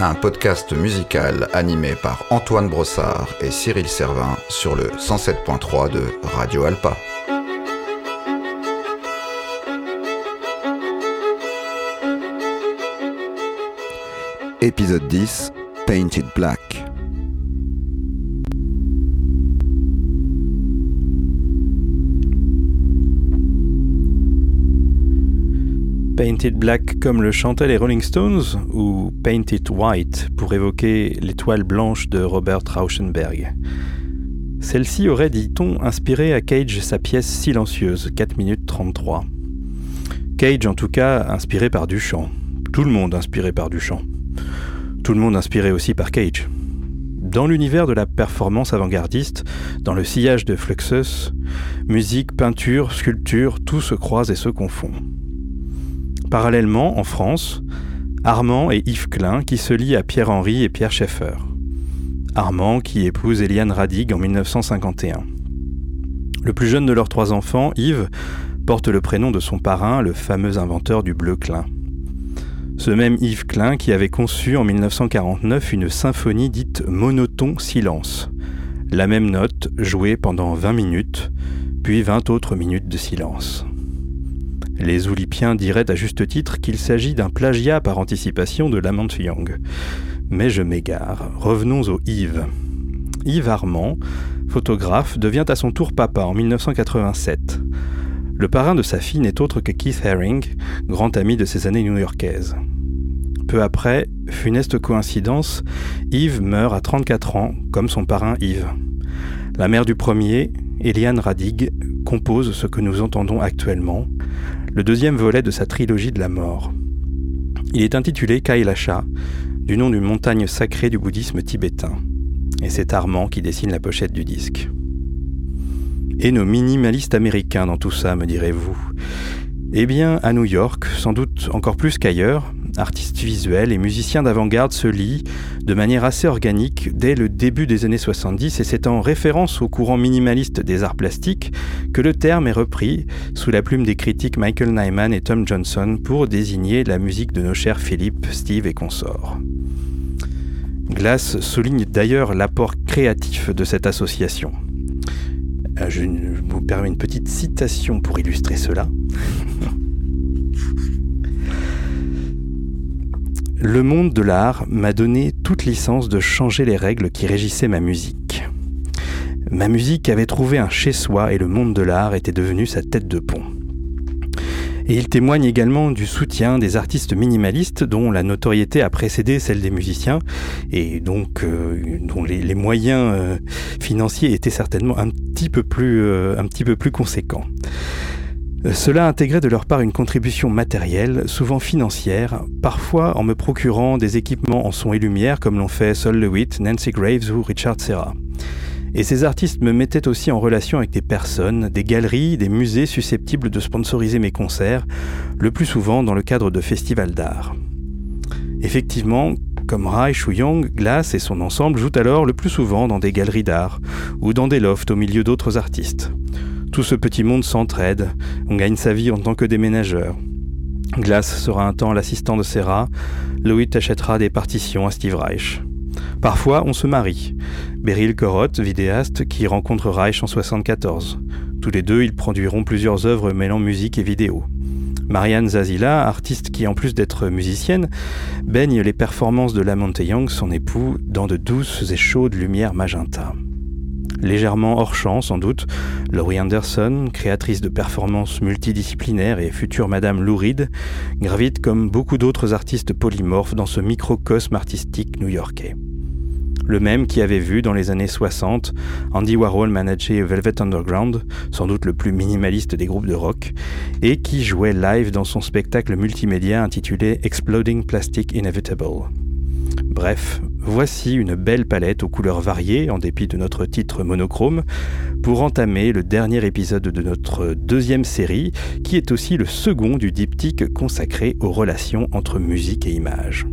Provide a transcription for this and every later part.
Un podcast musical animé par Antoine Brossard et Cyril Servin sur le 107.3 de Radio Alpa. Épisode 10 Painted Black. Painted Black comme le chantaient les Rolling Stones ou Painted White pour évoquer l'étoile blanche de Robert Rauschenberg. Celle-ci aurait, dit-on, inspiré à Cage sa pièce silencieuse, 4 minutes 33. Cage en tout cas inspiré par Duchamp. Tout le monde inspiré par Duchamp. Tout le monde inspiré aussi par Cage. Dans l'univers de la performance avant-gardiste, dans le sillage de Fluxus, musique, peinture, sculpture, tout se croise et se confond. Parallèlement, en France, Armand et Yves Klein qui se lient à Pierre-Henri et Pierre Schaeffer. Armand qui épouse Eliane Radig en 1951. Le plus jeune de leurs trois enfants, Yves, porte le prénom de son parrain, le fameux inventeur du bleu Klein. Ce même Yves Klein qui avait conçu en 1949 une symphonie dite monoton silence. La même note jouée pendant 20 minutes, puis 20 autres minutes de silence. Les Diraient à juste titre qu'il s'agit d'un plagiat par anticipation de Lamont Young. Mais je m'égare. Revenons au Yves. Yves Armand, photographe, devient à son tour papa en 1987. Le parrain de sa fille n'est autre que Keith Haring, grand ami de ses années new-yorkaises. Peu après, funeste coïncidence, Yves meurt à 34 ans, comme son parrain Yves. La mère du premier, Eliane Radig, compose ce que nous entendons actuellement, le deuxième volet de sa trilogie de la mort. Il est intitulé Kailasha, du nom d'une montagne sacrée du bouddhisme tibétain. Et c'est Armand qui dessine la pochette du disque. Et nos minimalistes américains dans tout ça, me direz-vous? Eh bien, à New York, sans doute encore plus qu'ailleurs, artistes visuels et musiciens d'avant-garde se lient de manière assez organique dès le début des années 70 et c'est en référence au courant minimaliste des arts plastiques que le terme est repris sous la plume des critiques Michael Nyman et Tom Johnson pour désigner la musique de nos chers Philippe, Steve et consorts. Glass souligne d'ailleurs l'apport créatif de cette association. Euh, je vous permets une petite citation pour illustrer cela. Le monde de l'art m'a donné toute licence de changer les règles qui régissaient ma musique. Ma musique avait trouvé un chez-soi et le monde de l'art était devenu sa tête de pont. Et il témoigne également du soutien des artistes minimalistes dont la notoriété a précédé celle des musiciens et donc euh, dont les, moyens euh, financiers étaient certainement un petit peu plus, euh, un petit peu plus conséquents. Cela intégrait de leur part une contribution matérielle, souvent financière, parfois en me procurant des équipements en son et lumière comme l'ont fait Sol Lewitt, Nancy Graves ou Richard Serra. Et ces artistes me mettaient aussi en relation avec des personnes, des galeries, des musées susceptibles de sponsoriser mes concerts, le plus souvent dans le cadre de festivals d'art. Effectivement, comme Reich ou Young, Glass et son ensemble jouent alors le plus souvent dans des galeries d'art ou dans des lofts au milieu d'autres artistes. Tout ce petit monde s'entraide, on gagne sa vie en tant que déménageur. Glass sera un temps l'assistant de Serra, Louis achètera des partitions à Steve Reich. Parfois, on se marie. Beryl Corotte, vidéaste, qui rencontre Reich en 74. Tous les deux, ils produiront plusieurs œuvres mêlant musique et vidéo. Marianne Zazila, artiste qui, en plus d'être musicienne, baigne les performances de Lamonte Young, son époux, dans de douces et chaudes lumières magenta. Légèrement hors champ, sans doute, Laurie Anderson, créatrice de performances multidisciplinaires et future Madame Lou Reed, gravite comme beaucoup d'autres artistes polymorphes dans ce microcosme artistique new-yorkais. Le même qui avait vu dans les années 60 Andy Warhol manager Velvet Underground, sans doute le plus minimaliste des groupes de rock, et qui jouait live dans son spectacle multimédia intitulé Exploding Plastic Inevitable. Bref, voici une belle palette aux couleurs variées, en dépit de notre titre monochrome, pour entamer le dernier épisode de notre deuxième série, qui est aussi le second du diptyque consacré aux relations entre musique et image.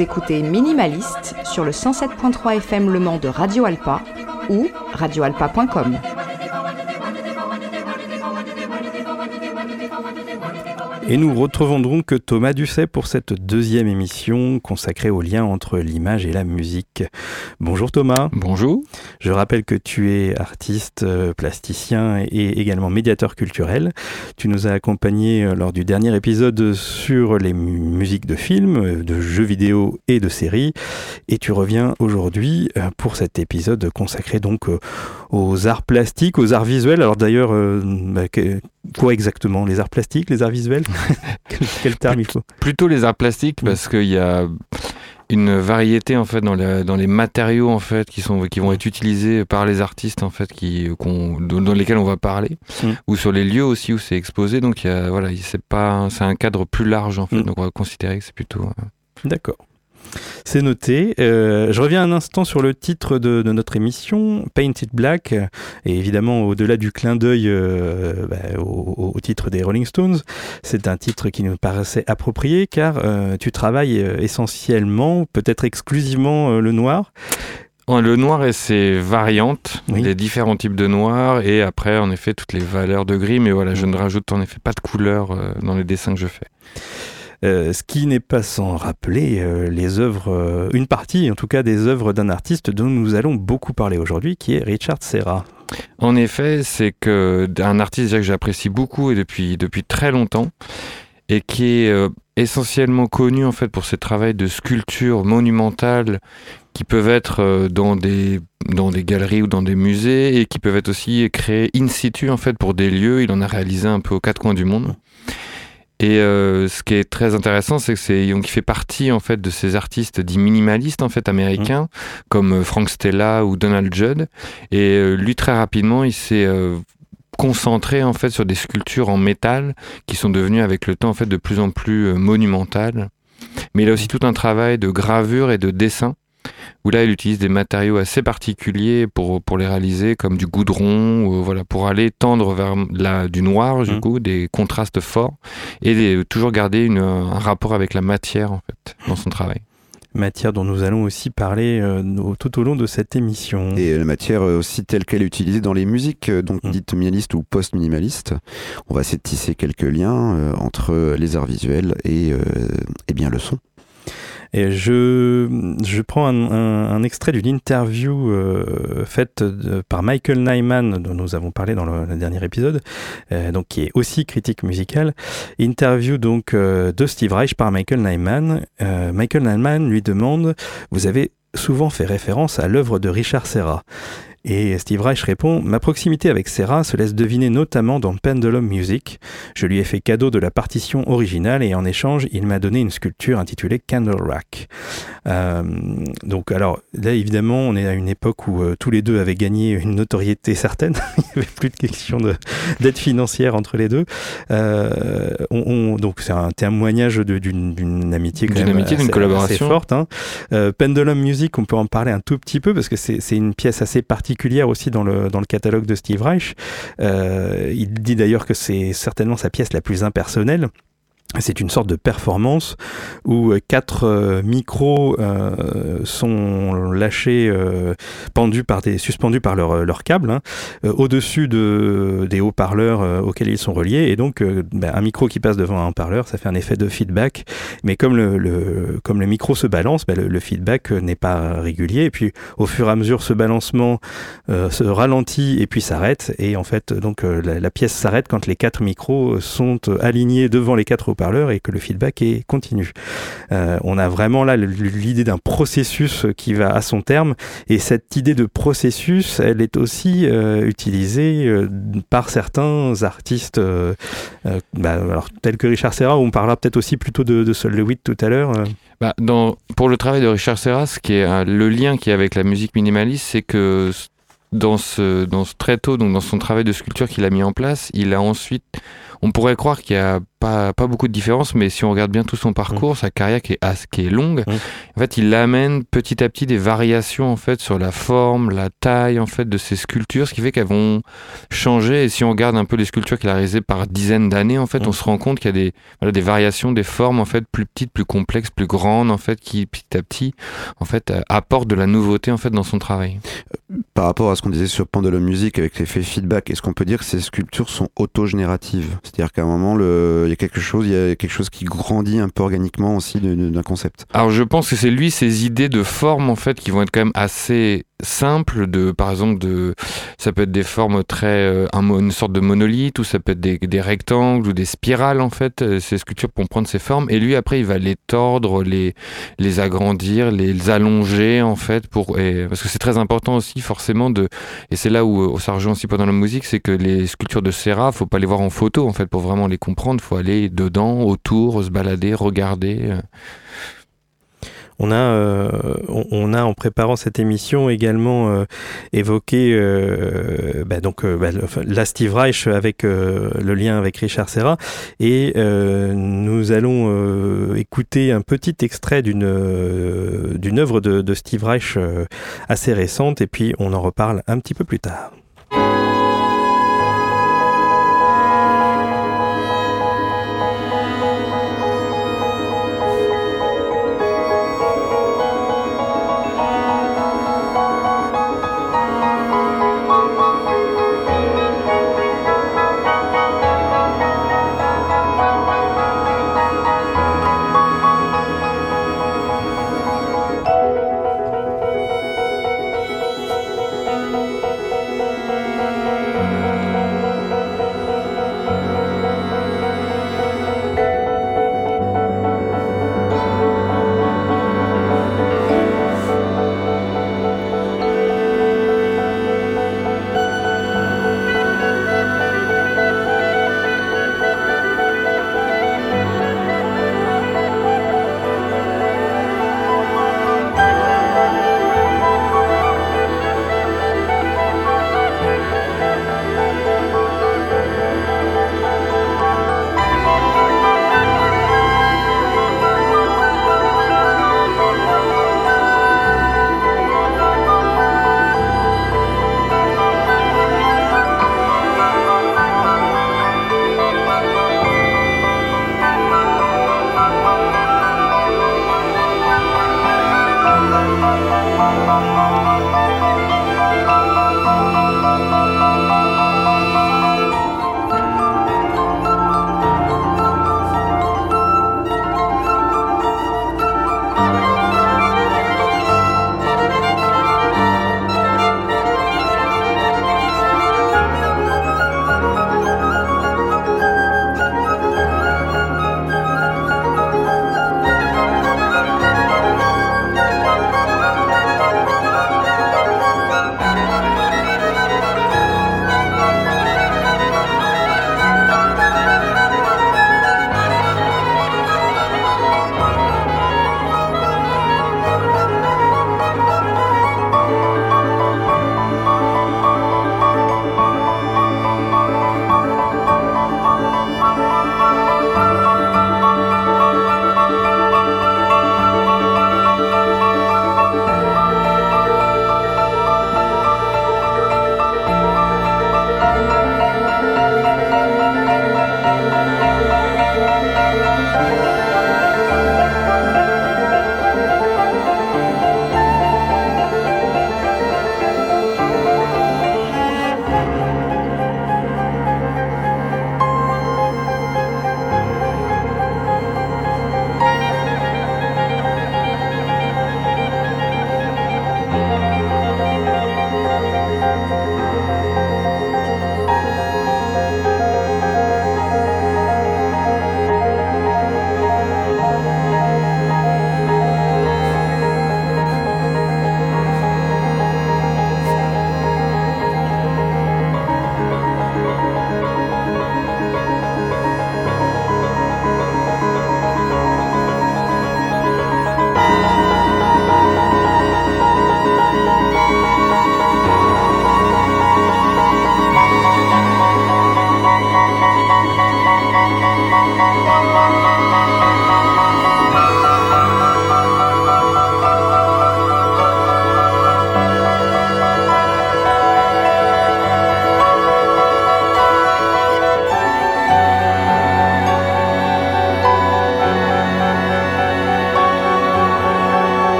Écoutez Minimaliste sur le 107.3 FM Le Mans de Radio Alpa ou radioalpa.com. Et nous retrouvons donc Thomas Dusset pour cette deuxième émission consacrée au lien entre l'image et la musique. Bonjour Thomas. Bonjour. Je rappelle que tu es artiste, euh, plasticien et également médiateur culturel. Tu nous as accompagnés euh, lors du dernier épisode sur les musiques de films, euh, de jeux vidéo et de séries. Et tu reviens aujourd'hui pour cet épisode consacré donc aux arts plastiques, aux arts visuels. Alors d'ailleurs, bah, quoi exactement Les arts plastiques, les arts visuels? quel, terme il faut. Plutôt les arts plastiques parce qu'il y a une variété en fait dans, dans les matériaux en fait qui sont qui vont être utilisés par les artistes en fait qui dans lesquels on va parler mm. ou sur les lieux aussi où c'est exposé. Donc il y a, voilà c'est pas c'est un cadre plus large en fait. Mm. donc on va considérer que c'est plutôt euh, d'accord c'est noté. Euh, je reviens un instant sur le titre de, notre émission, Painted Black, et évidemment au-delà du clin d'œil euh, bah, au, titre des Rolling Stones, c'est un titre qui nous paraissait approprié car euh, tu travailles essentiellement, peut-être exclusivement le noir. Le noir et ses variantes, les différents types de noir, et après, en effet, toutes les valeurs de gris, mais voilà, je ne rajoute en effet pas de couleur dans les dessins que je fais. Euh, ce qui n'est pas sans rappeler euh, les œuvres, euh, une partie en tout cas des œuvres d'un artiste dont nous allons beaucoup parler aujourd'hui, qui est Richard Serra. En effet, c'est que un artiste que j'apprécie beaucoup et depuis depuis très longtemps et qui est essentiellement connu en fait pour ses travaux de sculpture monumentale qui peuvent être dans des dans des galeries ou dans des musées et qui peuvent être aussi créés in situ en fait pour des lieux. Il en a réalisé un peu aux quatre coins du monde. Et euh, ce qui est très intéressant, c'est que c'est donc il fait partie en fait de ces artistes dits minimalistes en fait américains, mmh. comme euh, Frank Stella ou Donald Judd. Et euh, lui très rapidement, il s'est concentré en fait sur des sculptures en métal qui sont devenues avec le temps en fait de plus en plus monumentales. Mais il a aussi tout un travail de gravure et de dessin où là il utilise des matériaux assez particuliers pour, pour les réaliser, comme du goudron, ou, voilà, pour aller tendre vers la, du noir, du mmh. coup, des contrastes forts, et toujours garder une, un rapport avec la matière en fait dans son travail matière dont nous allons aussi parler euh, tout au long de cette émission. Et la matière euh, aussi telle qu'elle est utilisée dans les musiques, euh, donc mmh. dites minimalistes ou post-minimalistes. On va essayer de tisser quelques liens entre les arts visuels et, et bien le son. Et je, je prends un, un, extrait d'une interview euh, faite par Michael Nyman, dont nous avons parlé dans le, dernier épisode, euh, donc qui est aussi critique musicale. Interview donc euh, de Steve Reich par Michael Nyman. Michael Nyman lui demande Vous avez souvent fait référence à l'œuvre de Richard Serra. Et Steve Reich répond Ma proximité avec Serra se laisse deviner notamment dans Pendulum Music. Je lui ai fait cadeau de la partition originale et en échange, il m'a donné une sculpture intitulée Candle Rack. Euh, donc, alors là, évidemment, on est à une époque où euh, tous les deux avaient gagné une notoriété certaine. il n'y avait plus de question d'aide financière entre les deux. Euh, on, donc, c'est un témoignage d'une amitié, d'une amitié, d'une collaboration assez forte. Hein. Pendulum Music, on peut en parler un tout petit peu parce que c'est une pièce assez particulière particulière aussi dans le, dans le catalogue de Steve Reich. Euh, il dit d'ailleurs que c'est certainement sa pièce la plus impersonnelle. C'est une sorte de performance où euh, quatre euh, micros euh, sont lâchés, pendus par des, suspendus par leur, leur câble, hein, au-dessus de, des haut-parleurs auxquels ils sont reliés. Et donc, ben, un micro qui passe devant un haut-parleur, ça fait un effet de feedback. Mais comme le, comme le micro se balance, ben, le, feedback n'est pas régulier. Et puis, au fur et à mesure, ce balancement se ralentit et puis s'arrête. Et en fait, donc la, la pièce s'arrête quand les quatre micros sont alignés devant les quatre parleur et que le feedback est continu. Euh, on a vraiment là l'idée d'un processus qui va à son terme et cette idée de processus, elle est aussi euh, utilisée euh, par certains artistes bah, alors, tels que Richard Serra, où on parlera peut-être aussi plutôt de, de Sol Lewitt tout à l'heure. Bah, pour le travail de Richard Serra, ce qui est le lien qui est avec la musique minimaliste, c'est que dans ce, dans ce très tôt, donc dans son travail de sculpture qu'il a mis en place, il a ensuite, on pourrait croire qu'il y a pas, pas beaucoup de différence, mais si on regarde bien tout son parcours, sa carrière qui est, qui est longue, en fait, il amène petit à petit des variations en fait sur la forme, la taille en fait de ses sculptures, ce qui fait qu'elles vont changer. Et si on regarde un peu les sculptures qu'il a réalisées par dizaines d'années, en fait, on se rend compte qu'il y a des, voilà, des variations, des formes en fait plus petites, plus complexes, plus grandes en fait, qui petit à petit en fait apportent de la nouveauté en fait dans son travail. Par rapport à ce qu'on disait sur Pendulum Music avec l'effet feedback, est-ce qu'on peut dire que ces sculptures sont autogénératives? C'est-à-dire qu'à un moment, le, il y a quelque chose, il y a quelque chose qui grandit un peu organiquement aussi d'un concept. Alors je pense que c'est lui ses idées de forme en fait qui vont être quand même assez simple de par exemple de ça peut être des formes très euh, une sorte de monolithe ou ça peut être des, rectangles ou des spirales en fait euh, ces sculptures pour prendre ces formes et lui après il va les tordre les les agrandir les allonger en fait pour et, parce que c'est très important aussi forcément de et c'est là où ça rejoint aussi pendant la musique c'est que les sculptures de Serra faut pas les voir en photo en fait pour vraiment les comprendre faut aller dedans autour se balader regarder euh. On a, euh, on, a en préparant cette émission également euh, évoqué euh, bah, donc bah, la Steve Reich avec le lien avec Richard Serra et nous allons écouter un petit extrait d'une d'une œuvre de, de Steve Reich assez récente et puis on en reparle un petit peu plus tard.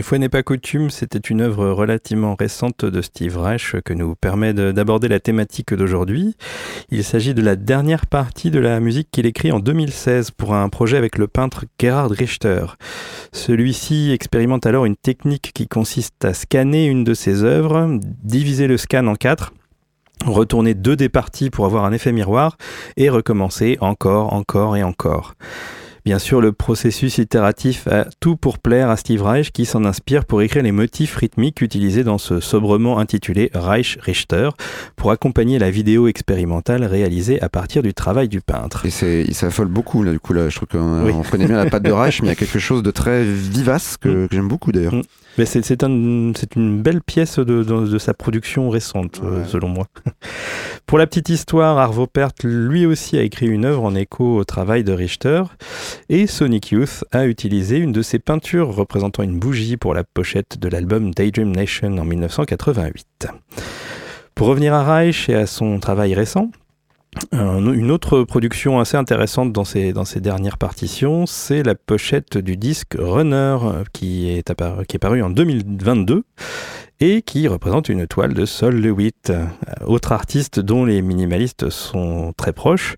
Une fois n'est pas coutume, c'était une œuvre relativement récente de Steve Reich que nous permet d'aborder la thématique d'aujourd'hui. Il s'agit de la dernière partie de la musique qu'il écrit en 2016 pour un projet avec le peintre Gerhard Richter. Celui-ci expérimente alors une technique qui consiste à scanner une de ses œuvres, diviser le scan en quatre, retourner deux des parties pour avoir un effet miroir et recommencer encore, encore et encore. Bien sûr, le processus itératif a tout pour plaire à Steve Reich qui s'en inspire pour écrire les motifs rythmiques utilisés dans ce sobrement intitulé Reich Richter pour accompagner la vidéo expérimentale réalisée à partir du travail du peintre. Et il s'affole beaucoup là, du coup là, je trouve qu'on connaît bien la patte de Reich, mais il y a quelque chose de très vivace que, mm. j'aime beaucoup d'ailleurs. Mm. Mais c'est un, une belle pièce de, de, sa production récente, euh, selon moi. Pour la petite histoire, Arvo Pärt, lui aussi, a écrit une œuvre en écho au travail de Richter. Et Sonic Youth a utilisé une de ses peintures représentant une bougie pour la pochette de l'album Daydream Nation en 1988. Pour revenir à Reich et à son travail récent, une autre production assez intéressante dans ces, dans ces dernières partitions, c'est la pochette du disque Runner qui est, apparu, qui est paru en 2022 et qui représente une toile de Sol Lewitt, autre artiste dont les minimalistes sont très proches.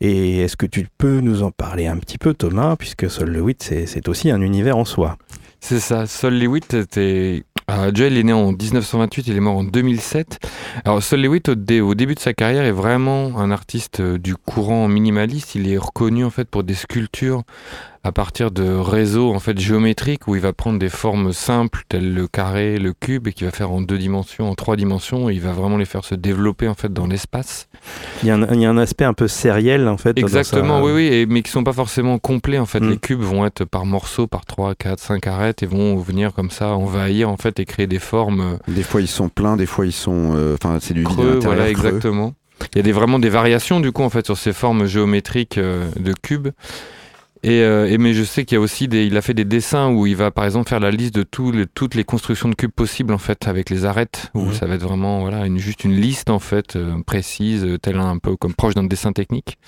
Et est-ce que tu peux nous en parler un petit peu, Thomas, puisque Sol Lewitt, c'est aussi un univers en soi? C'est ça, Sol Lewitt était ah, Joel est né en 1928, il est mort en 2007. Alors Sol Lewitt, au, début de sa carrière, est vraiment un artiste euh, du courant minimaliste. Il est reconnu en fait pour des sculptures à partir de réseaux en fait géométriques où il va prendre des formes simples telles le carré, le cube et qui va faire en deux dimensions, en trois dimensions et il va vraiment les faire se développer en fait dans l'espace. Il y, a un, aspect un peu sériel en fait. Exactement, oui, oui, mais qui sont pas forcément complets en fait. Mm. Les cubes vont être par morceaux, par 3, 4, 5 arêtes et vont venir comme ça envahir en fait et créer des formes. Euh, des fois ils sont pleins, des fois ils sont, euh, enfin c'est du creux, voilà exactement. Il y a des, vraiment des variations du coup en fait sur ces formes géométriques euh, de cubes. Euh, et, mais je sais qu'il y a aussi des, il a fait des dessins où il va par exemple faire la liste de toutes les constructions de cubes possibles en fait avec les arêtes où ça va être vraiment voilà une, juste une liste en fait euh, précise, euh, tel un, peu comme proche d'un dessin technique.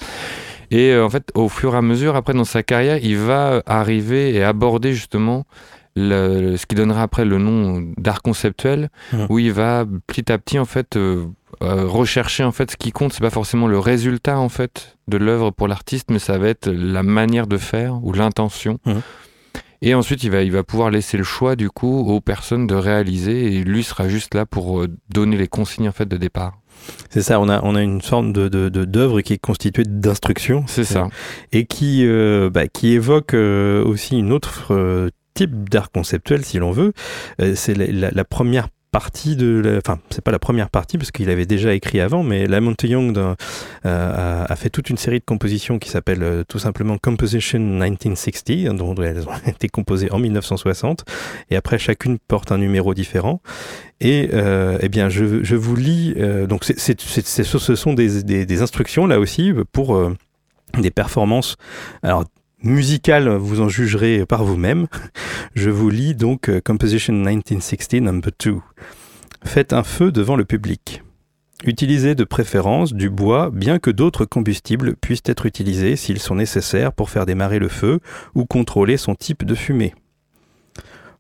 Et en fait au fur et à mesure après dans sa carrière il va arriver et aborder justement ce qui donnera après le nom d'art conceptuel, où il va petit à petit en fait euh, rechercher en fait ce qui compte. C'est pas forcément le résultat en fait de l'œuvre pour l'artiste mais ça va être la manière de faire ou l'intention. Et ensuite il va il va pouvoir laisser le choix du coup aux personnes de réaliser et lui sera juste là pour euh, donner les consignes en fait de départ. C'est ça, on a, on a une sorte de, d'œuvre qui est constituée d'instructions. C'est ça. Et qui, euh, bah, qui évoque aussi une autre type d'art conceptuel, si l'on veut. c'est la, première partie de la... enfin c'est pas la première partie parce qu'il avait déjà écrit avant mais Lamont Young euh, a, fait toute une série de compositions qui s'appelle euh, tout simplement Composition 1960 hein, dont elles ont été composées en 1960 et après chacune porte un numéro différent et euh, eh bien je, je, vous lis donc c'est, c'est, c'est, ce sont des, des, des, instructions là aussi pour des performances alors musical, vous en jugerez par vous-même. Je vous lis donc euh, Composition 1960 number 2. Faites un feu devant le public. Utilisez de préférence du bois, bien que d'autres combustibles puissent être utilisés s'ils sont nécessaires pour faire démarrer le feu ou contrôler son type de fumée.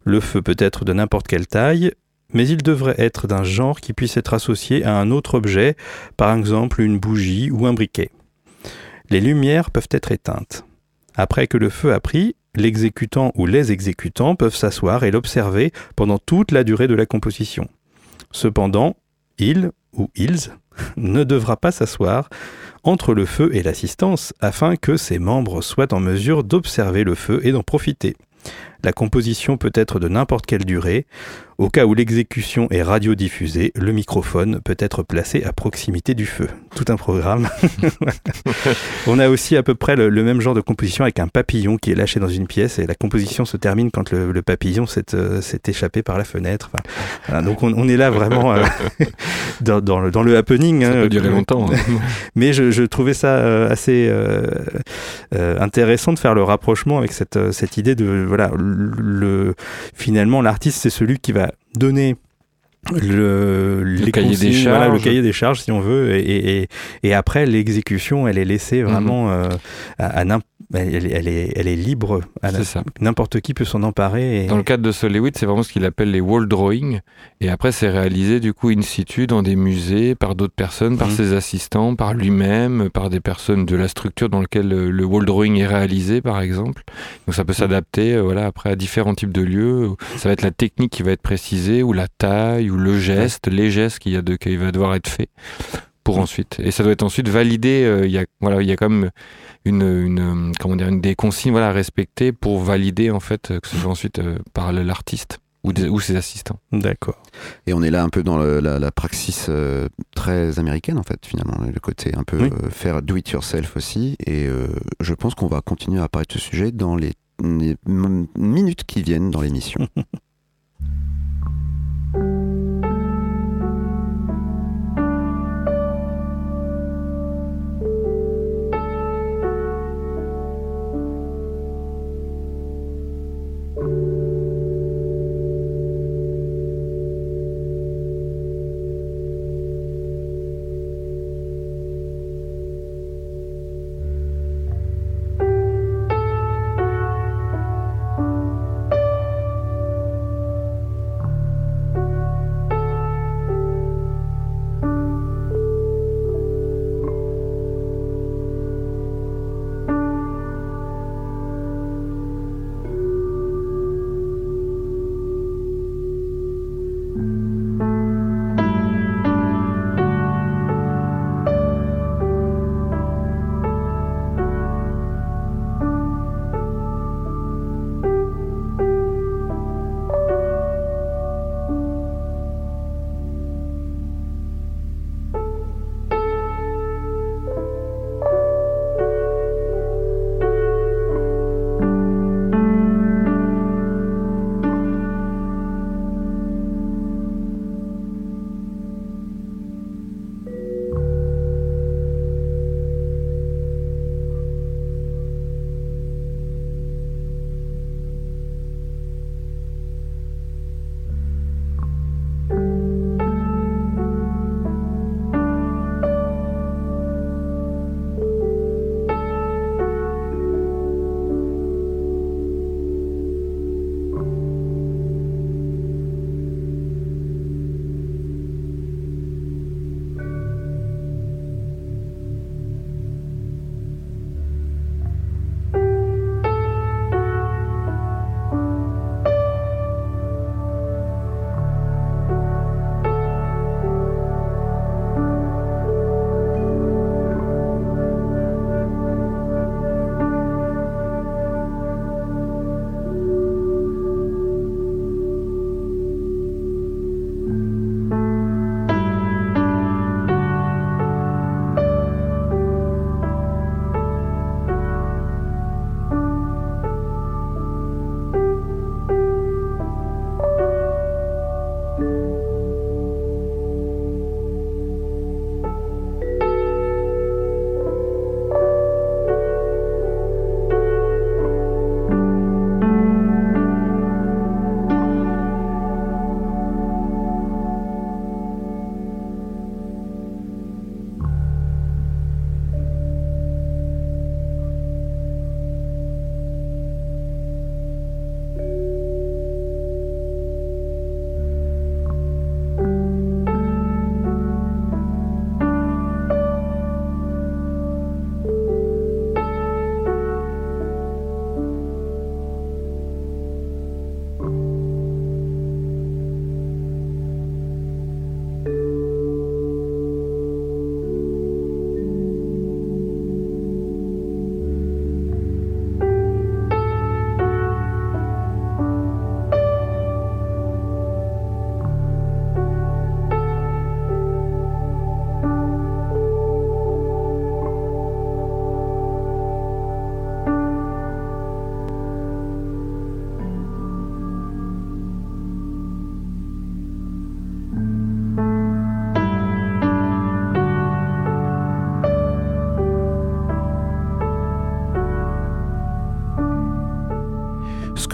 Le feu peut être de n'importe quelle taille, mais il devrait être d'un genre qui puisse être associé à un autre objet, par exemple une bougie ou un briquet. Les lumières peuvent être éteintes. Après que le feu a pris, l'exécutant ou les exécutants peuvent s'asseoir et l'observer pendant toute la durée de la composition. Cependant, il ou ils ne devra pas s'asseoir entre le feu et l'assistance afin que ses membres soient en mesure d'observer le feu et d'en profiter. La composition peut être de n'importe quelle durée. Au cas où l'exécution est radiodiffusée, le microphone peut être placé à proximité du feu. Tout un programme. On a aussi à peu près le, même genre de composition avec un papillon qui est lâché dans une pièce et la composition se termine quand le, papillon euh, s'est échappé par la fenêtre. donc on, est là vraiment euh, dans, le, happening. Ça hein, peut durer longtemps. Hein. Mais je, trouvais ça euh, assez intéressant de faire le rapprochement avec cette, cette idée de voilà le, finalement, l'artiste, c'est celui qui va donner le, le cahier des charges. le cahier des charges si on veut et, et, et après l'exécution elle est laissée mhm. vraiment euh, à, elle, elle, est, elle est libre. C'est ça. N'importe qui peut s'en emparer. Et... Dans le cadre de Solewit, c'est vraiment ce qu'il appelle les wall drawing. Et après, c'est réalisé du coup in situ dans des musées, par d'autres personnes, par Mhm. ses assistants, par lui-même, par des personnes de la structure dans laquelle le, le wall drawing est réalisé, par exemple. Donc ça peut s'adapter euh, voilà, après à différents types de lieux. Ça va être la technique qui va être précisée, ou la taille, ou le geste, les gestes qu'il y a de, qui va devoir être fait pour ensuite. Et ça doit être ensuite validé. euh, Il y a voilà, il y a quand même une, une euh, comment dire, une, des consignes voilà à respecter pour valider en fait euh, que ce soit ensuite euh, par l'artiste ou, des- ou ses assistants. D'accord. Et on est là un peu dans le- la, la praxis euh, très américaine, en fait, finalement, le côté un peu Oui. euh, faire do it yourself aussi. Et euh, je pense qu'on va continuer à parler de ce sujet dans les, minutes qui viennent dans l'émission.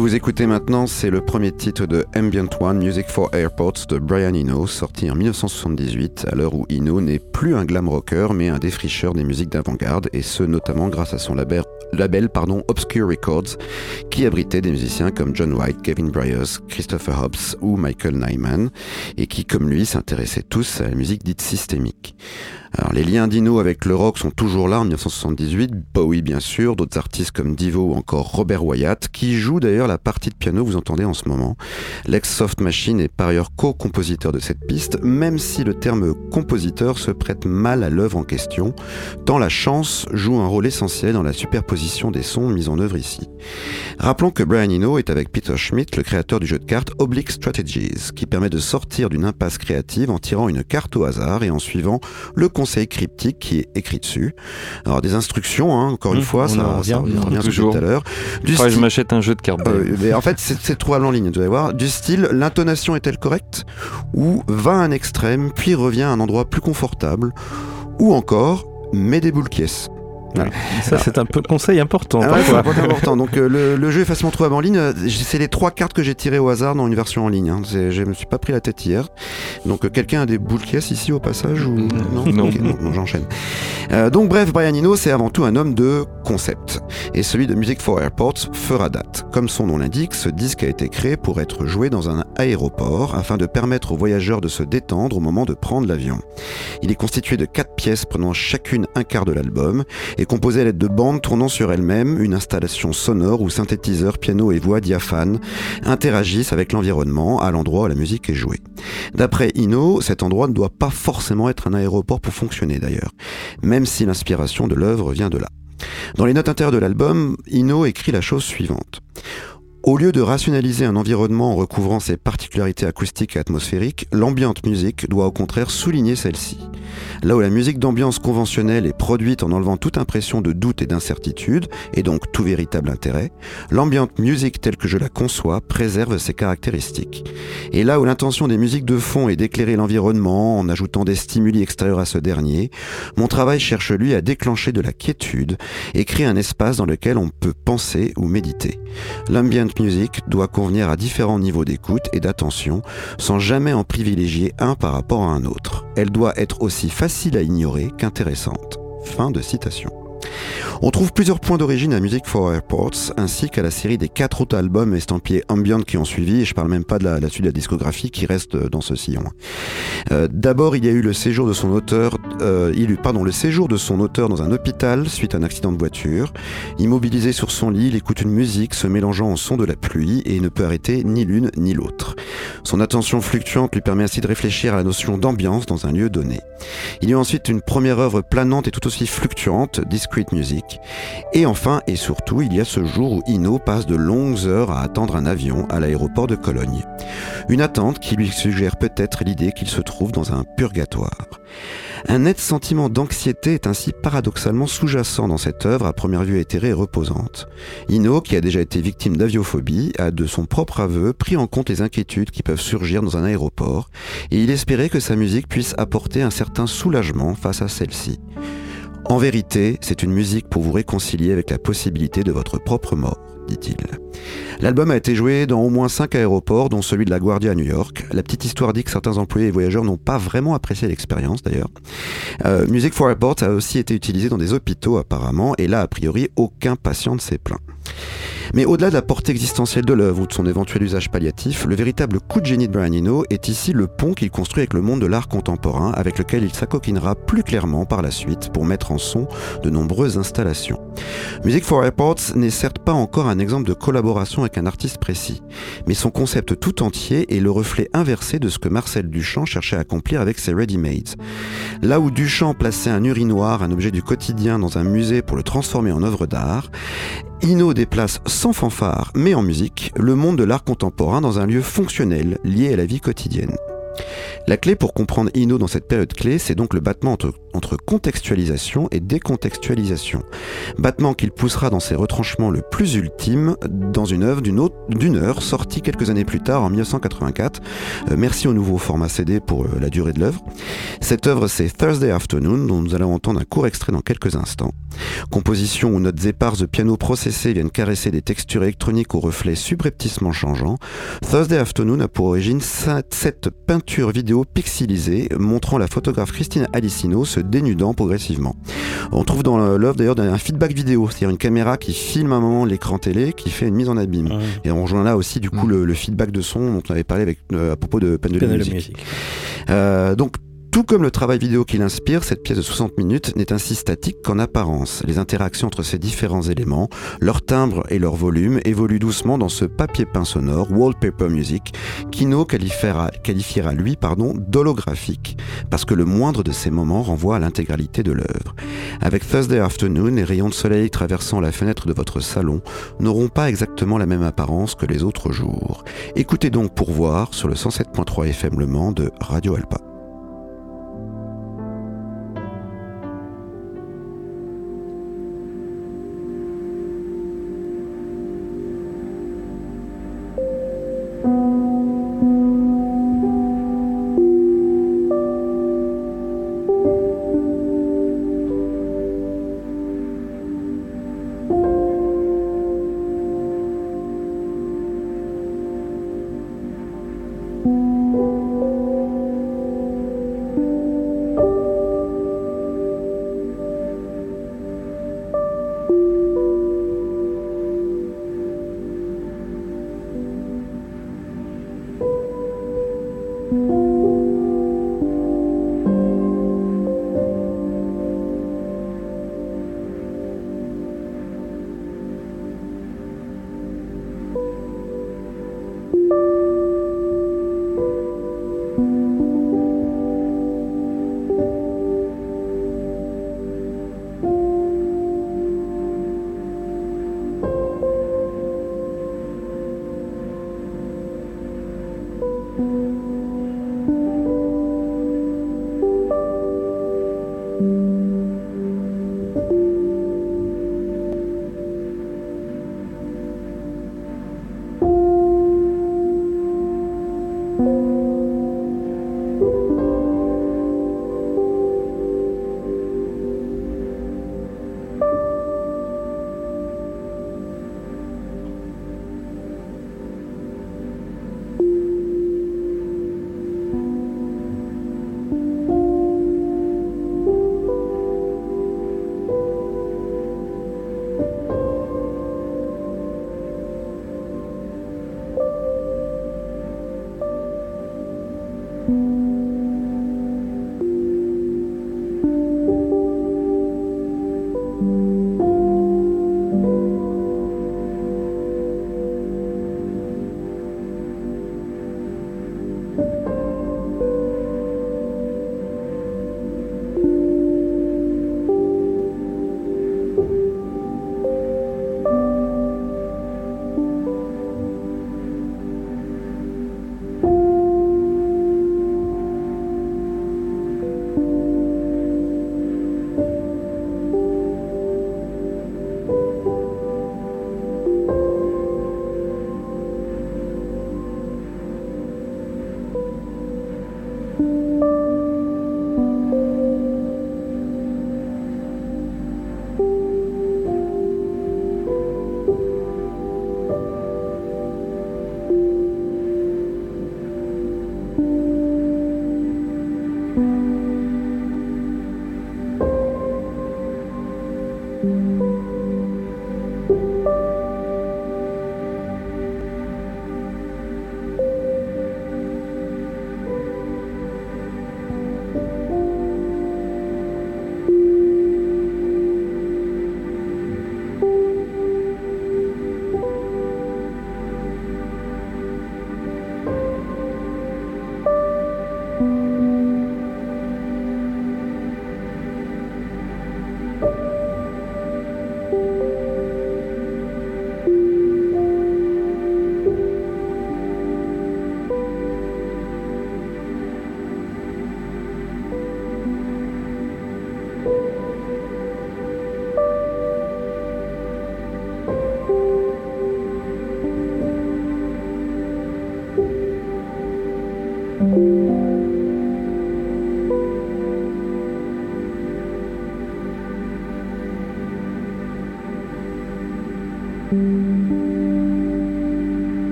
vous écoutez maintenant, c'est le premier titre de Ambient One, Music for Airports de Brian Eno, sorti en 1978, à l'heure où Eno n'est plus un glam rocker, mais un défricheur des musiques d'avant-garde, et ce notamment grâce à son label label pardon, Obscure Records, qui abritait des musiciens comme John White, Kevin Bryars, Christopher Hobbs ou Michael Nyman, et qui, comme lui, s'intéressaient tous à la musique dite systémique. Alors, les liens d'Ino avec le rock sont toujours là en 1978. Bowie, bien sûr, d'autres artistes comme Divo ou encore Robert Wyatt, qui joue d'ailleurs la partie de piano que vous entendez en ce moment. L'ex-Soft Machine est par ailleurs co-compositeur de cette piste, même si le terme compositeur se prête mal à l'œuvre en question, tant la chance joue un rôle essentiel dans la superposition des sons mis en œuvre ici. Rappelons que Brian Eno est avec Peter Schmidt, le créateur du jeu de cartes Oblique Strategies, qui permet de sortir d'une impasse créative en tirant une carte au hasard et en suivant le conseil cryptique qui est écrit dessus. Alors des instructions, hein, encore une Mmh, fois, ça, en ça revient. tout Toujours. à l'heure. Du que je style- m'achète un jeu de cartes. euh, mais en fait, c'est trouvable en ligne, vous allez voir. Du style, l'intonation est-elle correcte? Ou va à un extrême, puis revient à un endroit plus confortable? Ou encore, mets des boules Voilà. Ça, c'est un peu conseil important. Ah parfois. important. Donc euh, le, le jeu est facilement trouvable en ligne. Euh, C'est les trois cartes que j'ai tirées au hasard dans une version en ligne. hein. Je me suis pas pris la tête hier. Donc euh, quelqu'un a des boules caisses ici au passage ou non? Non. J'enchaîne. Euh, donc bref, Brian Eno, c'est avant tout un homme de concept. Et celui de Music for Airports fera date. Comme son nom l'indique, ce disque a été créé pour être joué dans un aéroport afin de permettre aux voyageurs de se détendre au moment de prendre l'avion. Il est constitué de quatre pièces prenant chacune un quart de l'album et composé à l'aide de bandes tournant sur elles-mêmes, une installation sonore où synthétiseurs, piano et voix diaphanes interagissent avec l'environnement à l'endroit où la musique est jouée. D'après Ino, cet endroit ne doit pas forcément être un aéroport pour fonctionner d'ailleurs, même si l'inspiration de l'œuvre vient de là. Dans les notes intérieures de l'album, Ino écrit la chose suivante. Au lieu de rationaliser un environnement en recouvrant ses particularités acoustiques et atmosphériques, l'ambiante musique doit au contraire souligner celle-ci. Là où la musique d'ambiance conventionnelle est produite en enlevant toute impression de doute et d'incertitude, et donc tout véritable intérêt, l'ambiante musique telle que je la conçois préserve ses caractéristiques. Et là où l'intention des musiques de fond est d'éclairer l'environnement en ajoutant des stimuli extérieurs à ce dernier, mon travail cherche lui à déclencher de la quiétude et créer un espace dans lequel on peut penser ou méditer. L'ambient music doit convenir à différents niveaux d'écoute et d'attention sans jamais en privilégier un par rapport à un autre. Elle doit être aussi facile à ignorer qu'intéressante. Fin de citation. On trouve plusieurs points d'origine à Music for Airports, ainsi qu'à la série des quatre autres albums estampillés ambient qui ont suivi, et je parle même pas de la, de la discographie qui reste euh, dans ce sillon. Euh, D'abord, il y a eu le séjour de son auteur, euh, pardon, le séjour de son auteur dans un hôpital suite à un accident de voiture. Immobilisé sur son lit, il écoute une musique se mélangeant au son de la pluie et ne peut arrêter ni l'une ni l'autre. Son attention fluctuante lui permet ainsi de réfléchir à la notion d'ambiance dans un lieu donné. Il y a ensuite une première œuvre planante et tout aussi fluctuante, Et enfin et surtout, il y a ce jour où Ino passe de longues heures à attendre un avion à l'aéroport de Cologne. Une attente qui lui suggère peut-être l'idée qu'il se trouve dans un purgatoire. Un net sentiment d'anxiété est ainsi paradoxalement sous-jacent dans cette œuvre à première vue éthérée et reposante. Ino, qui a déjà été victime d'aviophobie, a de son propre aveu pris en compte les inquiétudes qui peuvent surgir dans un aéroport, et il espérait que sa musique puisse apporter un certain soulagement face à celle-ci. En vérité, c'est une musique pour vous réconcilier avec la possibilité de votre propre mort, dit-il. L'album a été joué dans au moins 5 aéroports, dont celui de la Guardia à New York. La petite histoire dit que certains employés et voyageurs n'ont pas vraiment apprécié l'expérience d'ailleurs. Euh, Music for Airports a aussi été utilisé dans des hôpitaux apparemment, et là a priori aucun patient ne s'est plaint. Mais au-delà de la portée existentielle de l'œuvre ou de son éventuel usage palliatif, le véritable coup de génie de Brian Eno est ici le pont qu'il construit avec le monde de l'art contemporain, avec lequel il s'acoquinera plus clairement par la suite pour mettre en son de nombreuses installations. Music for Airports n'est certes pas encore un exemple de collaboration avec un artiste précis, mais son concept tout entier est le reflet inversé de ce que Marcel Duchamp cherchait à accomplir avec ses ready-mades. Là où Duchamp plaçait un urinoir, un objet du quotidien, dans un musée pour le transformer en œuvre d'art, Ino déplace sans fanfare, mais en musique, le monde de l'art contemporain dans un lieu fonctionnel lié à la vie quotidienne. La clé pour comprendre Ino dans cette période clé, c'est donc le battement entre, contextualisation et décontextualisation. Battement qu'il poussera dans ses retranchements le plus ultime dans une œuvre d'une heure sortie quelques années plus tard en 1984. Euh, merci au nouveau format CD pour euh, la durée de l'œuvre. Cette œuvre, c'est Thursday Afternoon, dont nous allons entendre un court extrait dans quelques instants. Composition où notes éparses de piano processé viennent caresser des textures électroniques aux reflets subrepticement changeants. Thursday Afternoon a pour origine cette peinture capture vidéo pixelisée montrant la photographe Christine Alicino se dénudant progressivement. On trouve dans l'œuvre d'ailleurs un feedback vidéo, c'est-à-dire une caméra qui filme un moment l'écran télé, qui fait une mise en abîme. Ah. Et on rejoint là aussi du coup Mm. le, le feedback de son dont on avait parlé avec, euh, à propos de Peine de musique. Euh, donc, tout comme le travail vidéo qui l'inspire, cette pièce de 60 minutes n'est ainsi statique qu'en apparence. Les interactions entre ces différents éléments, leur timbre et leur volume évoluent doucement dans ce papier peint sonore, Wallpaper Music, qu'Ino qualifiera, qualifiera lui pardon, d'holographique, parce que le moindre de ces moments renvoie à l'intégralité de l'œuvre. Avec Thursday Afternoon, les rayons de soleil traversant la fenêtre de votre salon n'auront pas exactement la même apparence que les autres jours. Écoutez donc pour voir sur le 107.3 FM Le Mans de Radio Alpa.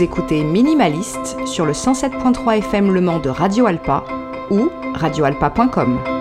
Écoutez Minimaliste sur le 107.3 FM Le Mans de Radio Alpa ou radioalpa.com.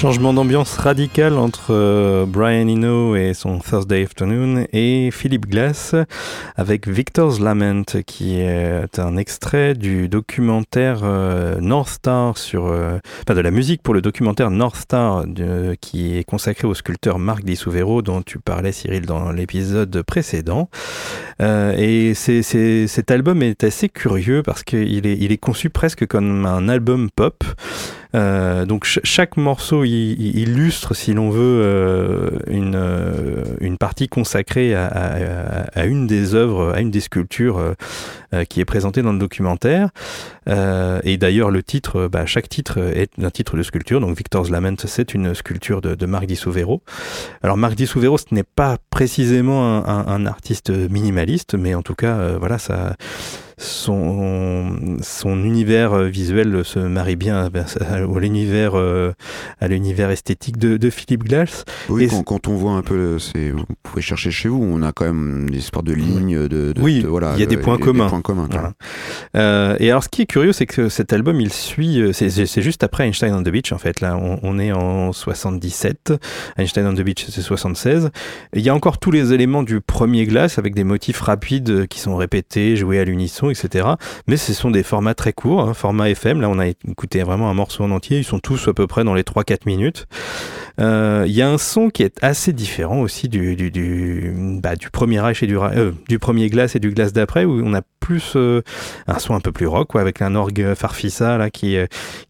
Changement d'ambiance radical entre euh, Brian Eno et son Thursday Afternoon et Philip Glass avec Victor's Lament qui est un extrait du documentaire euh, North Star sur, euh, enfin de la musique pour le documentaire North Star qui est consacré au sculpteur Marc Di Suvero dont tu parlais Cyril dans l'épisode précédent. et cet album est assez curieux parce qu'il est, il est conçu presque comme un album pop. Euh, donc chaque morceau illustre, si l'on veut, euh, une, euh, une partie consacrée à, à, une des œuvres, à une des sculptures qui est présentée dans le documentaire. et d'ailleurs, le titre, bah, chaque titre est un titre de sculpture. Donc Victor's Lament, c'est une sculpture de, de Marc Di. Alors Marc Di ce n'est pas précisément un, un, un, artiste minimaliste, mais en tout cas, voilà, ça son, son univers visuel se marie bien à, l'univers à l'univers esthétique de, de Philippe Glass. Oui, quand, quand, on voit un peu, vous pouvez chercher chez vous, on a quand même des sports de lignes, de, oui, voilà, il y a des points communs. Des points communs euh, et alors, ce qui est curieux, c'est que cet album, il suit, c'est juste après Einstein on the Beach, en fait. Là, on, on est en 77. Einstein on the Beach, c'est 76. Il y a encore tous les éléments du premier Glass avec des motifs rapides qui sont répétés, joués à l'unisson, etc. Mais ce sont des formats très courts, hein, format FM. Là, on a écouté vraiment un morceau en entier. Ils sont tous à peu près dans les 3-4 minutes. Euh, il y a un son qui est assez différent aussi du, bah, premier et du, euh, du premier Glass et du Glass d'après, où on a plus euh, un son un peu plus rock, quoi, avec un orgue farfissa là, qui,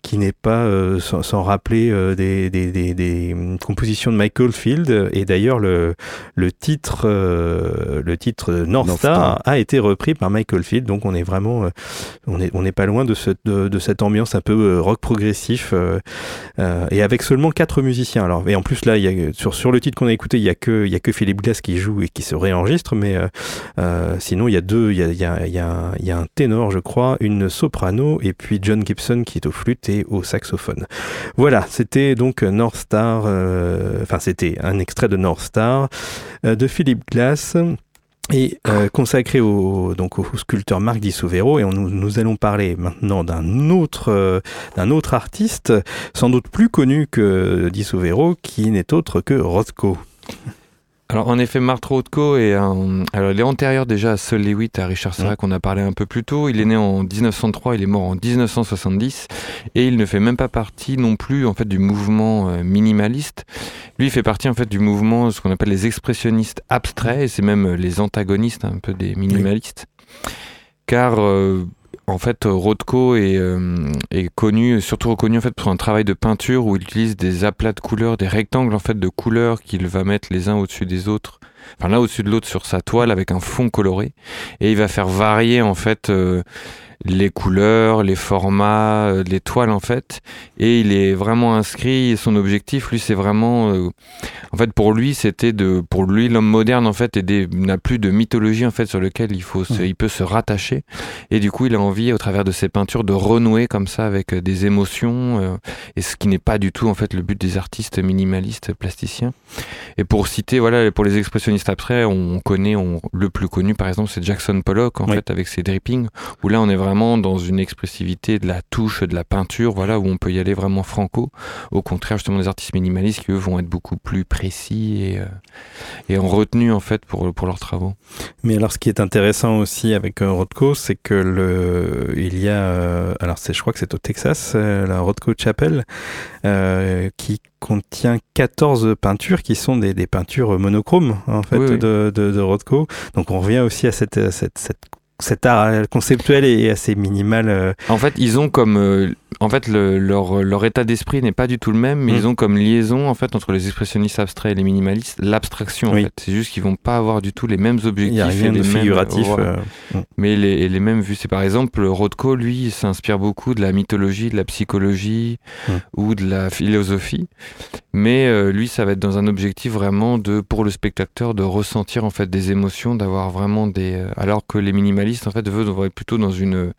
qui n'est pas sans, sans, rappeler des, des, des, des, compositions de Michael Field. Et d'ailleurs, le, le titre, le titre North, Star, a été repris par Michael Field, donc on est vraiment, on n'est on est pas loin de, ce, de, de, cette ambiance un peu rock progressif, et avec seulement quatre musiciens. Alors, et en plus là, il y a, sur, sur le titre qu'on a écouté, il y a que il y a que Philippe Glass qui joue et qui se réenregistre, mais euh, euh, sinon il y a deux, il y a, il y, a, il y, a il y a un ténor, je crois, une soprano et puis John Gibson qui est au flûte et au saxophone. Voilà, c'était donc North Star, euh, enfin c'était un extrait de North Star de Philippe Glass et euh, consacré au, donc au sculpteur Marc Di Suvero et on, nous, allons parler maintenant d'un autre euh, autre artiste sans doute plus connu que Di Suvero qui n'est autre que Rothko. Alors en effet, Marthe Rothko est un... Alors, il est antérieur déjà à Sol Lewitt, à Richard Serra qu'on a parlé un peu plus tôt. Il est né en 1903, il est mort en 1970 et il ne fait même pas partie non plus en fait du mouvement euh, minimaliste. Lui, il fait partie en fait du mouvement ce qu'on appelle les expressionnistes abstraits et c'est même les antagonistes un peu des minimalistes. Car euh, en fait, Rothko euh, est, connu, surtout reconnu en fait pour un travail de peinture où il utilise des aplats de couleurs, des rectangles en fait de couleurs qu'il va mettre les uns au-dessus des autres, enfin l'un au-dessus de l'autre sur sa toile avec un fond coloré, et il va faire varier en fait euh, les couleurs, les formats, euh, les toiles en fait. Et il est vraiment inscrit. son objectif, lui, c'est vraiment, euh, en fait, pour lui, c'était de, pour lui, l'homme moderne en fait, n'a plus de mythologie en fait sur lequel il faut, il peut se rattacher. Et du coup, il a envie, au travers de ses peintures, de renouer comme ça avec euh, des émotions. et ce qui n'est pas du tout en fait le but des artistes minimalistes plasticiens. Et pour citer, voilà, pour les expressionnistes après, on connaît, on, le plus connu par exemple, c'est Jackson Pollock en fait avec ses drippings, où là, on est vraiment vraiment dans une expressivité de la touche, de la peinture, voilà, où on peut y aller vraiment franco. Au contraire, justement, des artistes minimalistes qui, eux, vont être beaucoup plus précis et, euh, et en retenue, en fait, pour, pour leurs travaux. Mais alors, ce qui est intéressant aussi avec euh, Rothko, c'est que le, il y a, euh, alors c'est, je crois que c'est au Texas, la Rothko Chapel, qui contient 14 peintures qui sont des, des peintures monochromes en fait De, de, de, Rothko. Donc on revient aussi à cette, cette, cette cet art conceptuel est assez minimal. Euh. En fait, ils ont comme euh, en fait, leur, leur, état d'esprit n'est pas du tout le même, mais mm. ils ont comme liaison en fait entre les expressionnistes abstraits et les minimalistes l'abstraction. En fait, c'est juste qu'ils vont pas avoir du tout les mêmes objectifs. Il y a rien de figuratif, euh, mm. mais les, les, mêmes vues. C'est par exemple Rothko, lui, s'inspire beaucoup de la mythologie, de la psychologie mm. ou de la philosophie, mais euh, lui, ça va être dans un objectif vraiment de pour le spectateur de ressentir en fait des émotions, d'avoir vraiment des. Euh, alors que les minimalistes en fait être plutôt dans une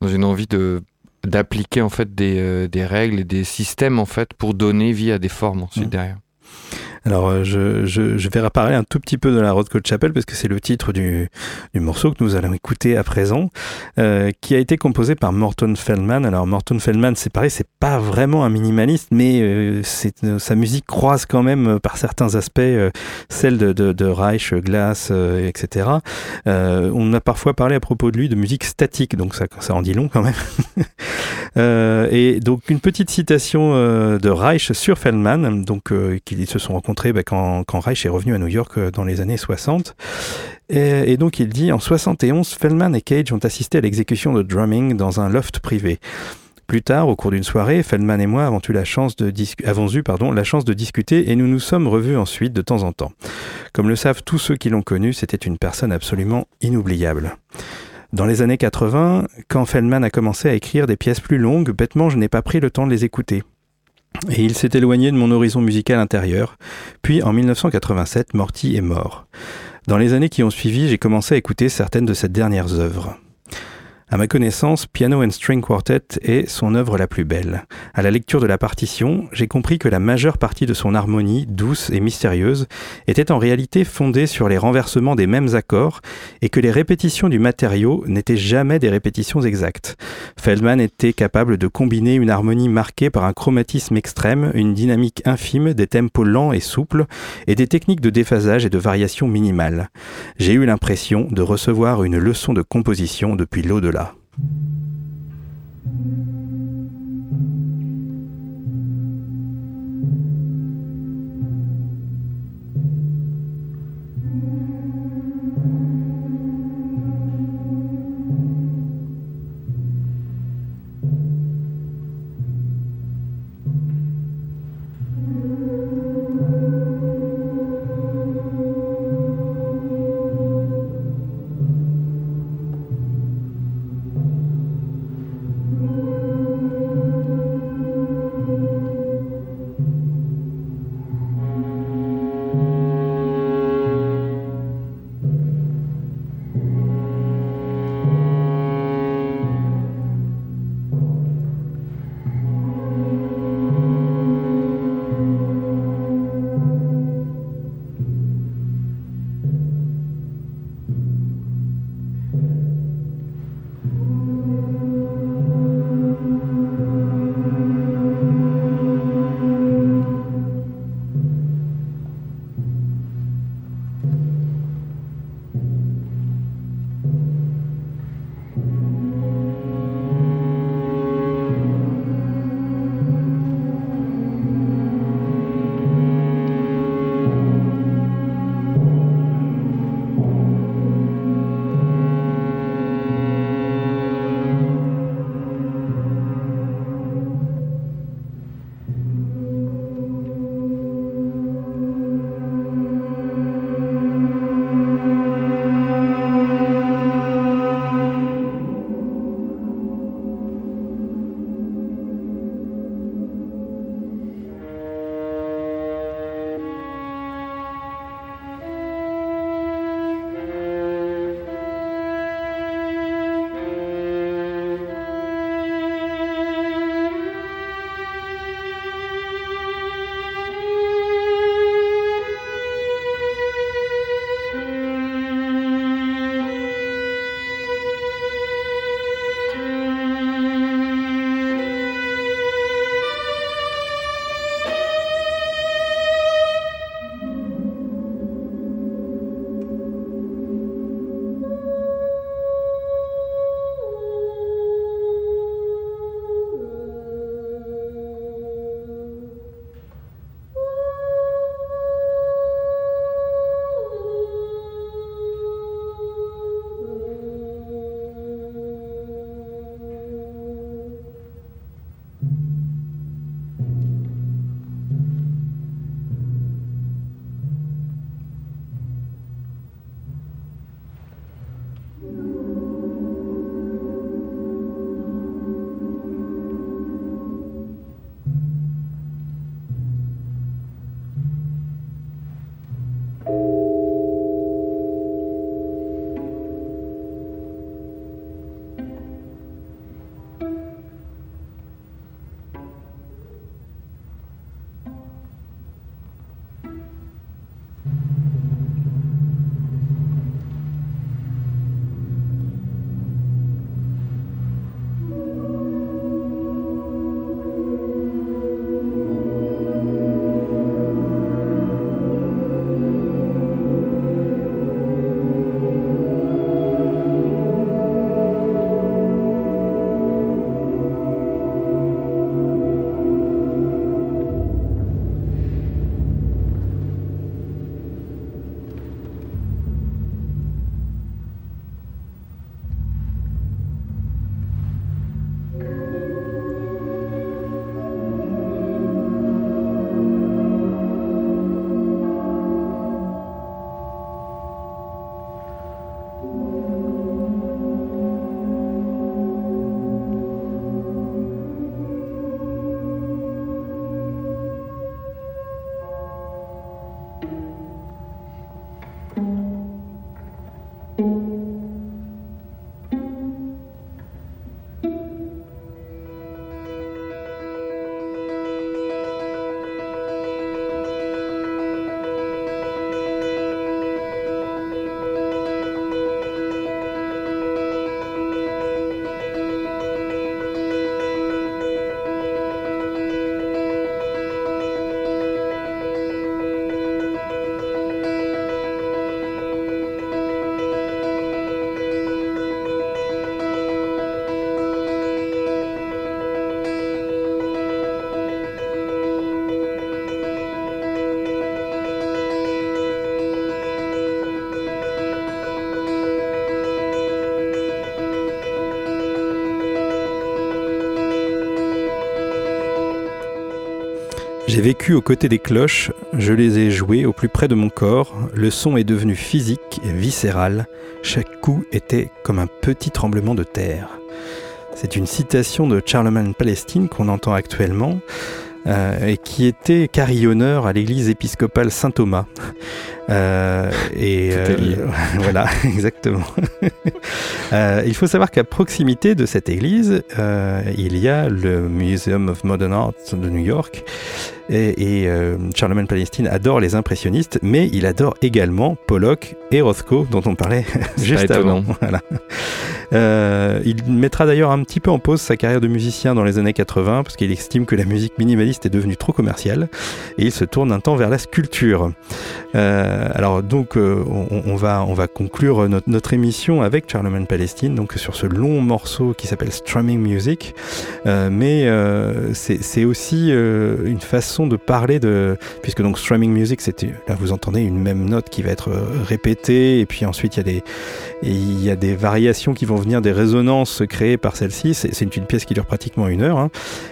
dans une envie de d'appliquer en fait des, euh, des, règles et des systèmes en fait pour donner vie à des formes ensuite mmh. derrière. Alors, euh, je, vais parler un tout petit peu de la Road Chapel parce que c'est le titre du, morceau que nous allons écouter à présent, euh, qui a été composé par Morton Feldman. Alors, Morton Feldman, c'est pareil, c'est pas vraiment un minimaliste, mais euh, sa musique croise quand même par certains aspects celle de, Reich, Glass, etc. on a parfois parlé à propos de lui de musique statique, donc ça, ça en dit long quand même. et donc, une petite citation de Reich sur Feldman, donc qui se sont rencontrés bah, quand, Reich est revenu à New York euh, dans les années 60. Et, donc il dit, en 71, Feldman et Cage ont assisté à l'exécution de drumming dans un loft privé. Plus tard, au cours d'une soirée, Feldman et moi avons eu la chance de, la chance de discuter et nous nous sommes revus ensuite de temps en temps. Comme le savent tous ceux qui l'ont connu, c'était une personne absolument inoubliable. Dans les années 80, quand Feldman a commencé à écrire des pièces plus longues, bêtement je n'ai pas pris le temps de les écouter et il s'est éloigné de mon horizon musical intérieur. Puis en 1987, Morty est mort. Dans les années qui ont suivi, j'ai commencé à écouter certaines de ses dernières œuvres. À ma connaissance, Piano and String Quartet est son œuvre la plus belle. À la lecture de la partition, j'ai compris que la majeure partie de son harmonie, douce et mystérieuse, était en réalité fondée sur les renversements des mêmes accords et que les répétitions du matériau n'étaient jamais des répétitions exactes. Feldman était capable de combiner une harmonie marquée par un chromatisme extrême, une dynamique infime, des tempos lents et souples et des techniques de déphasage et de variation minimale. J'ai eu l'impression de recevoir une leçon de composition depuis l'au-delà. Thank you. J'ai vécu aux côtés des cloches, je les ai jouées au plus près de mon corps, le son est devenu physique et viscéral, chaque coup était comme un petit tremblement de terre. C'est une citation de Charlemagne Palestine qu'on entend actuellement. Euh, et qui était carillonneur à l'église épiscopale Saint-Thomas. Euh, et euh, voilà, exactement. il faut savoir qu'à proximité de cette église, il y a le Museum of Modern Art de New York. Et, Charlemagne Palestine adore les impressionnistes, mais il adore également Pollock et Rothko, dont on parlait juste avant. Voilà. Euh, il mettra d'ailleurs un petit peu en pause sa carrière de musicien dans les années 80 parce qu'il estime que la musique minimaliste est devenue trop commerciale et il se tourne un temps vers la sculpture. Euh, alors donc euh, on, va, on va conclure notre, émission avec Charlemagne Palestine donc sur ce long morceau qui s'appelle Strumming Music mais c'est aussi une façon de parler de puisque donc Strumming Music c'était là vous entendez une même note qui va être répétée et puis ensuite il y a des y a des variations qui vont venir des résonances créées par celle-ci. C'est une pièce qui dure pratiquement une heure. Hein.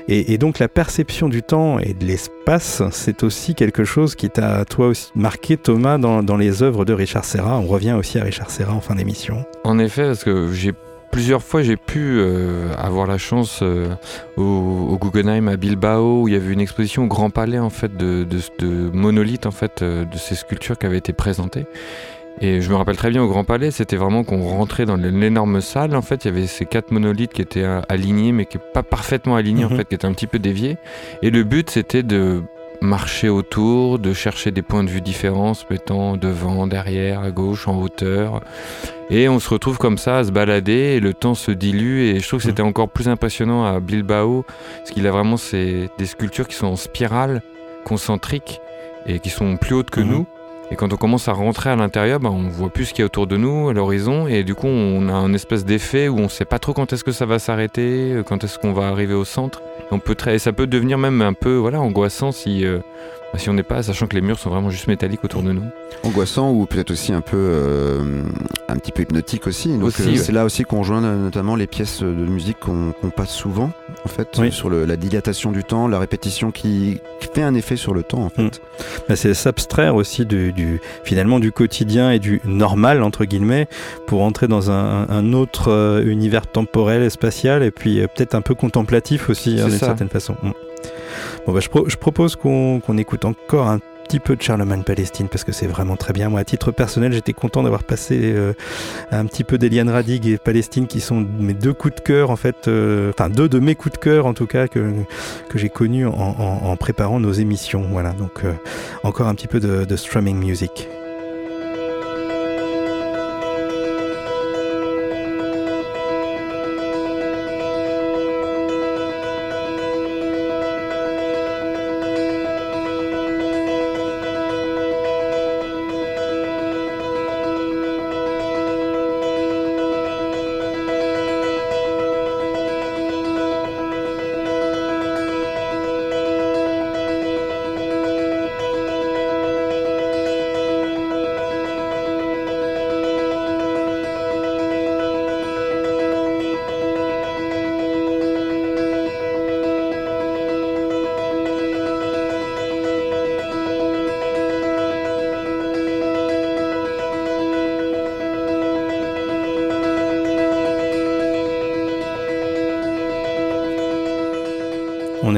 Et, donc la perception du temps et de l'espace, c'est aussi quelque chose qui t'a toi aussi marqué Thomas dans, les œuvres de Richard Serra. On revient aussi à Richard Serra en fin d'émission. En effet, parce que j'ai plusieurs fois j'ai pu euh, avoir la chance euh, au, Guggenheim à Bilbao où il y avait une exposition au Grand Palais en fait de, monolithes en fait euh, de ces sculptures qui avaient été présentées et je me rappelle très bien au Grand Palais, c'était vraiment qu'on rentrait dans l'énorme salle. En fait, il y avait ces quatre monolithes qui étaient alignés, mais qui n'étaient pas parfaitement alignés, en mhm. fait, qui étaient un petit peu déviés. Et le but, c'était de marcher autour, de chercher des points de vue différents, se mettant devant, derrière, à gauche, en hauteur. Et on se retrouve comme ça à se balader et le temps se dilue. Et je trouve que c'était mhm. encore plus impressionnant à Bilbao, parce qu'il a vraiment ces, des sculptures qui sont en spirale, concentriques, et qui sont plus hautes que mhm. nous. Et quand on commence à rentrer à l'intérieur, bah, on voit plus ce qu'il y a autour de nous, à l'horizon, et du coup on a un espèce d'effet où on ne sait pas trop quand est-ce que ça va s'arrêter, euh, quand est-ce qu'on va arriver au centre. On peut et ça peut devenir même un peu voilà angoissant si euh, si on n'est pas, sachant que les murs sont vraiment juste métalliques autour de nous. Angoissant ou peut-être aussi un peu euh, un petit peu hypnotique aussi. Donc c'est là aussi qu'on rejoint notamment les pièces de musique qu'on passe souvent en fait sur la dilatation du temps, la répétition qui, fait un effet sur le temps en fait. Mm. Bah, c'est s'abstraire aussi du, finalement du quotidien et du normal entre guillemets pour entrer dans un, autre euh, univers temporel et spatial et puis euh, peut-être un peu contemplatif aussi hein, d'une certaine façon. Mm. Bon, bah, je, propose qu'on écoute encore un petit peu de Charlemagne Palestine parce que c'est vraiment très bien. Moi, à titre personnel, j'étais content d'avoir passé euh, un petit peu d'Eliane Radig et Palestine qui sont mes deux coups de cœur en fait, euh, enfin deux de mes coups de cœur en tout cas que, j'ai connus en, préparant nos émissions. Voilà, donc euh, encore un petit peu de strumming music.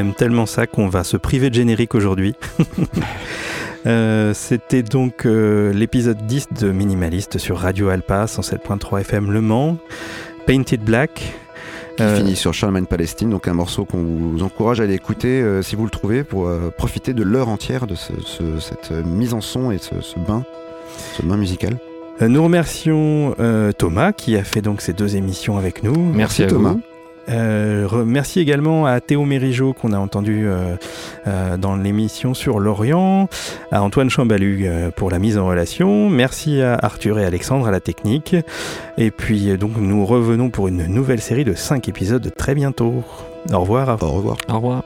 Aime tellement ça qu'on va se priver de générique aujourd'hui. Euh, c'était donc euh, l'épisode 10 de Minimaliste sur Radio Alpa 107.3 FM Le Mans. Painted Black. Qui euh, finit sur Charlemagne Palestine, donc un morceau qu'on vous encourage à aller écouter si vous le trouvez pour profiter de l'heure entière de cette mise en son et ce, bain, ce bain musical. Nous remercions Thomas qui a fait donc ces deux émissions avec nous. Merci, à Thomas. Euh, merci également à Théo Mérigeau qu'on a entendu euh, euh, dans l'émission sur l'Orient, à Antoine Chambalu pour la mise en relation, merci à Arthur et Alexandre à la technique, et puis donc nous revenons pour une nouvelle série de 5 épisodes très bientôt. Au revoir. Au revoir. Au revoir.